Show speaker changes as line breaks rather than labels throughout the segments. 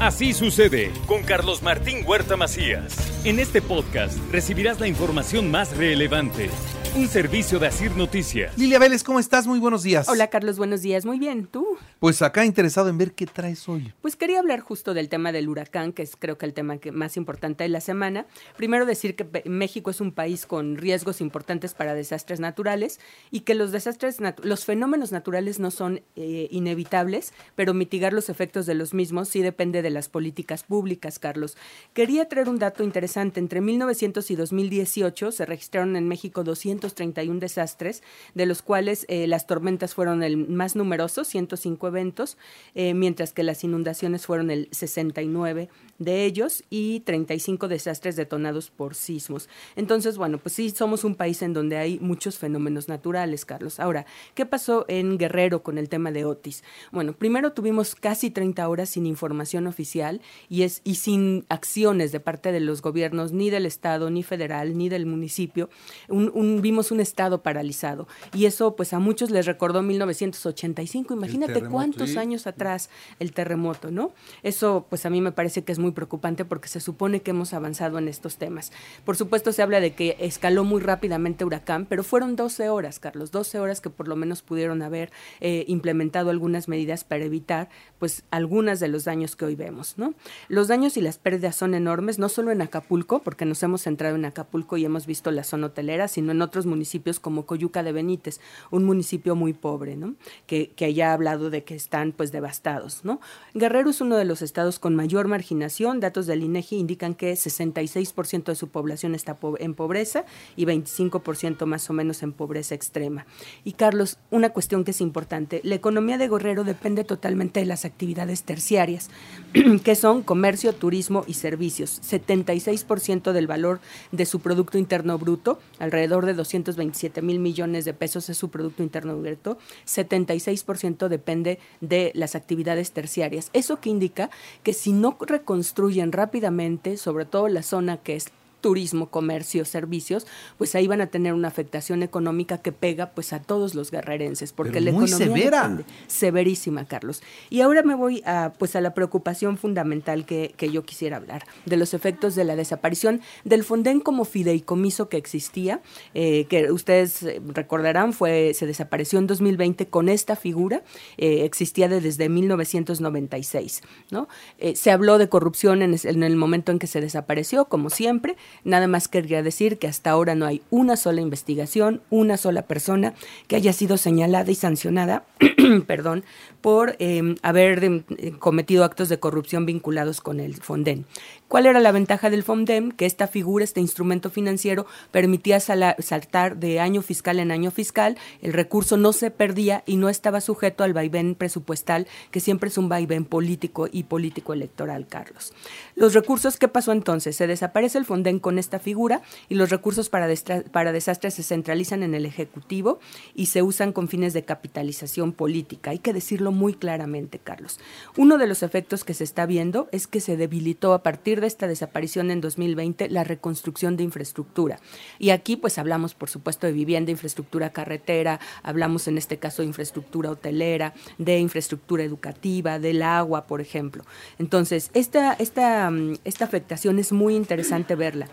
Así sucede con Carlos Martín Huerta Macías. En este podcast recibirás la información más relevante. Un servicio de Asir Noticias.
Lilia Vélez, ¿cómo estás? Muy buenos días.
Hola Carlos, buenos días. Muy bien, ¿tú?
Pues acá interesado en ver qué traes hoy.
Pues quería hablar justo del tema del huracán, que es creo que el tema más importante de la semana. Primero decir que México es un país con riesgos importantes para desastres naturales y que los desastres, los fenómenos naturales no son eh, inevitables, pero mitigar los efectos de los mismos sí depende de las políticas públicas, Carlos. Quería traer un dato interesante. Entre 1900 y 2018 se registraron en México 231 desastres, de los cuales eh, las tormentas fueron el más numeroso, 105 eventos, eh, mientras que las inundaciones fueron el 69 de ellos y 35 desastres detonados por sismos. Entonces, bueno, pues sí, somos un país en donde hay muchos fenómenos naturales, Carlos. Ahora, ¿qué pasó en Guerrero con el tema de Otis? Bueno, primero tuvimos casi 30 horas sin información oficial y, es, y sin acciones de parte de los gobiernos, ni del Estado, ni federal, ni del municipio. Un, vimos un Estado paralizado. Y eso, pues a muchos les recordó 1985. Imagínate cuántos años atrás el terremoto, ¿no? Eso, pues a mí me parece que es muy preocupante porque se supone que hemos avanzado en estos temas. Por supuesto se habla de que escaló muy rápidamente Huracán, pero fueron 12 horas, Carlos, 12 horas que por lo menos pudieron haber eh, implementado algunas medidas para evitar pues algunas de los daños que hoy vemos, ¿no? Los daños y las pérdidas son enormes, no solo en Acapulco, porque nos hemos centrado en Acapulco y hemos visto la zona hotelera, sino en otros municipios como Coyuca de Benítez, un municipio muy pobre, ¿no? Que, que ha hablado de que están pues devastados, ¿no? Guerrero es uno de los estados con mayor marginación datos del INEGI indican que 66% de su población está en pobreza y 25% más o menos en pobreza extrema. Y Carlos, una cuestión que es importante, la economía de Guerrero depende totalmente de las actividades terciarias, que son comercio, turismo y servicios. 76% del valor de su Producto Interno Bruto, alrededor de 227 mil millones de pesos es su Producto Interno Bruto, 76% depende de las actividades terciarias. Eso que indica que si no reconstruimos construyen rápidamente, sobre todo la zona que es turismo, comercio, servicios, pues ahí van a tener una afectación económica que pega pues a todos los guerrerenses, porque la
muy
economía
severa.
severísima, Carlos. Y ahora me voy a pues a la preocupación fundamental que, que yo quisiera hablar, de los efectos de la desaparición del Fonden como fideicomiso que existía, eh, que ustedes recordarán fue se desapareció en 2020 con esta figura, eh, existía desde 1996, ¿no? Eh, se habló de corrupción en, en el momento en que se desapareció, como siempre, Nada más querría decir que hasta ahora no hay una sola investigación, una sola persona que haya sido señalada y sancionada, perdón, por em, haber em, cometido actos de corrupción vinculados con el Fonden. ¿Cuál era la ventaja del FONDEM? Que esta figura, este instrumento financiero, permitía saltar de año fiscal en año fiscal, el recurso no se perdía y no estaba sujeto al vaivén presupuestal, que siempre es un vaivén político y político electoral, Carlos. Los recursos, ¿qué pasó entonces? Se desaparece el FONDEM con esta figura y los recursos para, para desastres se centralizan en el Ejecutivo y se usan con fines de capitalización política. Hay que decirlo muy claramente, Carlos. Uno de los efectos que se está viendo es que se debilitó a partir de esta desaparición en 2020 la reconstrucción de infraestructura. Y aquí pues hablamos, por supuesto, de vivienda, infraestructura carretera, hablamos en este caso de infraestructura hotelera, de infraestructura educativa, del agua, por ejemplo. Entonces, esta, esta, esta afectación es muy interesante verla.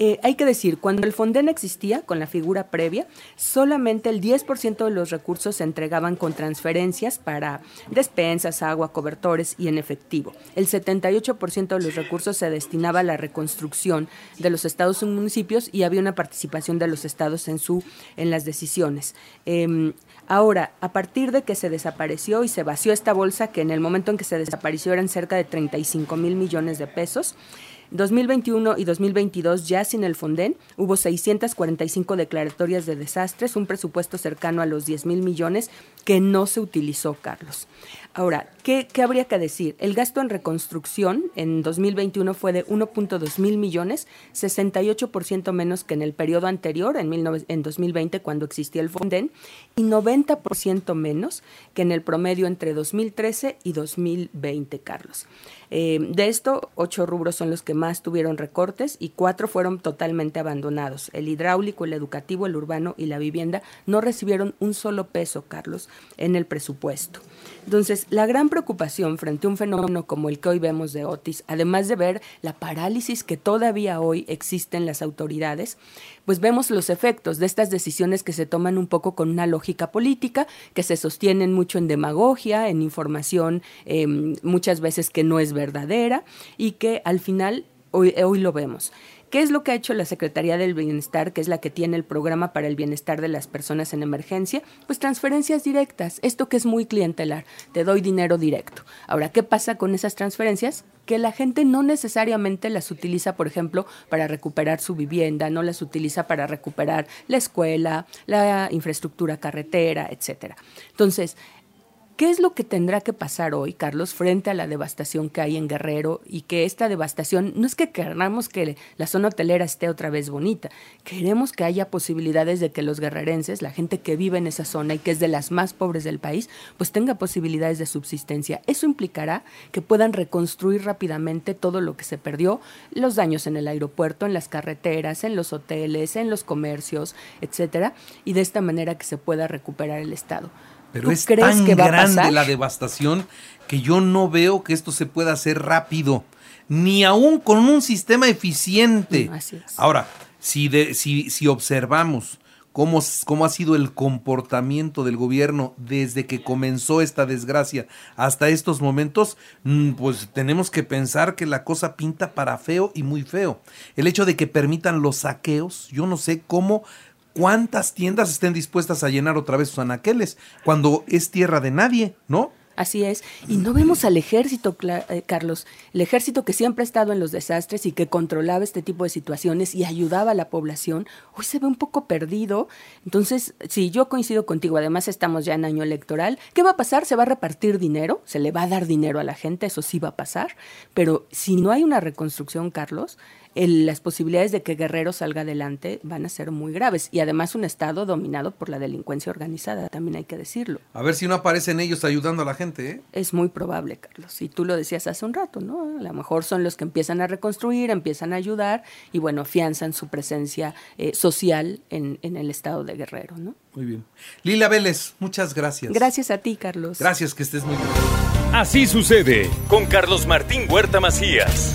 Eh, hay que decir, cuando el Fonden existía con la figura previa, solamente el 10% de los recursos se entregaban con transferencias para despensas, agua, cobertores y en efectivo. El 78% de los recursos se destinaba a la reconstrucción de los estados y municipios y había una participación de los estados en, su, en las decisiones. Em, ahora, a partir de que se desapareció y se vació esta bolsa, que en el momento en que se desapareció eran cerca de 35 mil millones de pesos, 2021 y 2022, ya sin el Fonden, hubo 645 declaratorias de desastres, un presupuesto cercano a los 10 mil millones que no se utilizó, Carlos. Ahora, ¿qué, habría que decir? El gasto en reconstrucción en 2021 fue de 1.2 mil millones, 68% menos que en el periodo anterior, en, en 2020, cuando existía el Fonden, y 90% menos que en el promedio entre 2013 y 2020, Carlos. Eh, de esto, ocho rubros son los que más tuvieron recortes y cuatro fueron totalmente abandonados. El hidráulico, el educativo, el urbano y la vivienda no recibieron un solo peso, Carlos, en el presupuesto. Entonces, la gran preocupación frente a un fenómeno como el que hoy vemos de Otis, además de ver la parálisis que todavía hoy existe en las autoridades, pues vemos los efectos de estas decisiones que se toman un poco con una lógica política, que se sostienen mucho en demagogia, en información em, muchas veces que no es verdadera y que al final hoy, lo vemos. ¿Qué es lo que ha hecho la Secretaría del Bienestar, que es la que tiene el programa para el bienestar de las personas en emergencia? Pues transferencias directas, esto que es muy clientelar, te doy dinero directo. Ahora, ¿qué pasa con esas transferencias? Que la gente no necesariamente las utiliza, por ejemplo, para recuperar su vivienda, no las utiliza para recuperar la escuela, la infraestructura carretera, etcétera. Entonces, ¿Qué es lo que tendrá que pasar hoy, Carlos, frente a la devastación que hay en Guerrero y que esta devastación no es que queramos que la zona hotelera esté otra vez bonita, queremos que haya posibilidades de que los guerrerenses, la gente que vive en esa zona y que es de las más pobres del país, pues tenga posibilidades de subsistencia. Eso implicará que puedan reconstruir rápidamente todo lo que se perdió, los daños en el aeropuerto, en las carreteras, en los hoteles, en los comercios, etcétera, y de esta manera que se pueda recuperar el estado.
Pero es tan grande la devastación que yo no veo que esto se pueda hacer rápido, ni aún con un sistema eficiente. Ahora, si, si, si observamos cómo, cómo ha sido el comportamiento del gobierno desde que comenzó esta desgracia hasta estos momentos, mm, pues tenemos que pensar que la cosa pinta para feo y muy feo. El hecho de que permitan los saqueos, yo no sé cómo cuántas tiendas estén dispuestas a llenar otra vez sus anaqueles cuando es tierra de nadie, ¿no?
Así es. Y no vemos al ejército, eh, Carlos, el ejército que siempre ha estado en los desastres y que controlaba este tipo de situaciones y ayudaba a la población, hoy se ve un poco perdido. Entonces, si yo coincido contigo, además estamos ya en año electoral, ¿qué va a pasar? Se va a repartir dinero, se le va a dar dinero a la gente, eso sí va a pasar, pero si no hay una reconstrucción, Carlos, las posibilidades de que Guerrero salga adelante van a ser muy graves. Y además un Estado dominado por la delincuencia organizada, también hay que decirlo.
A ver si no aparecen ellos ayudando a la gente. ¿eh?
Es muy probable, Carlos. Y tú lo decías hace un rato, ¿no? A lo mejor son los que empiezan a reconstruir, empiezan a ayudar y, bueno, afianzan su presencia eh, social en, en el Estado de Guerrero, ¿no?
Muy bien. Lila Vélez, muchas gracias.
Gracias a ti, Carlos.
Gracias, que estés muy bien.
Así sucede con Carlos Martín Huerta Macías.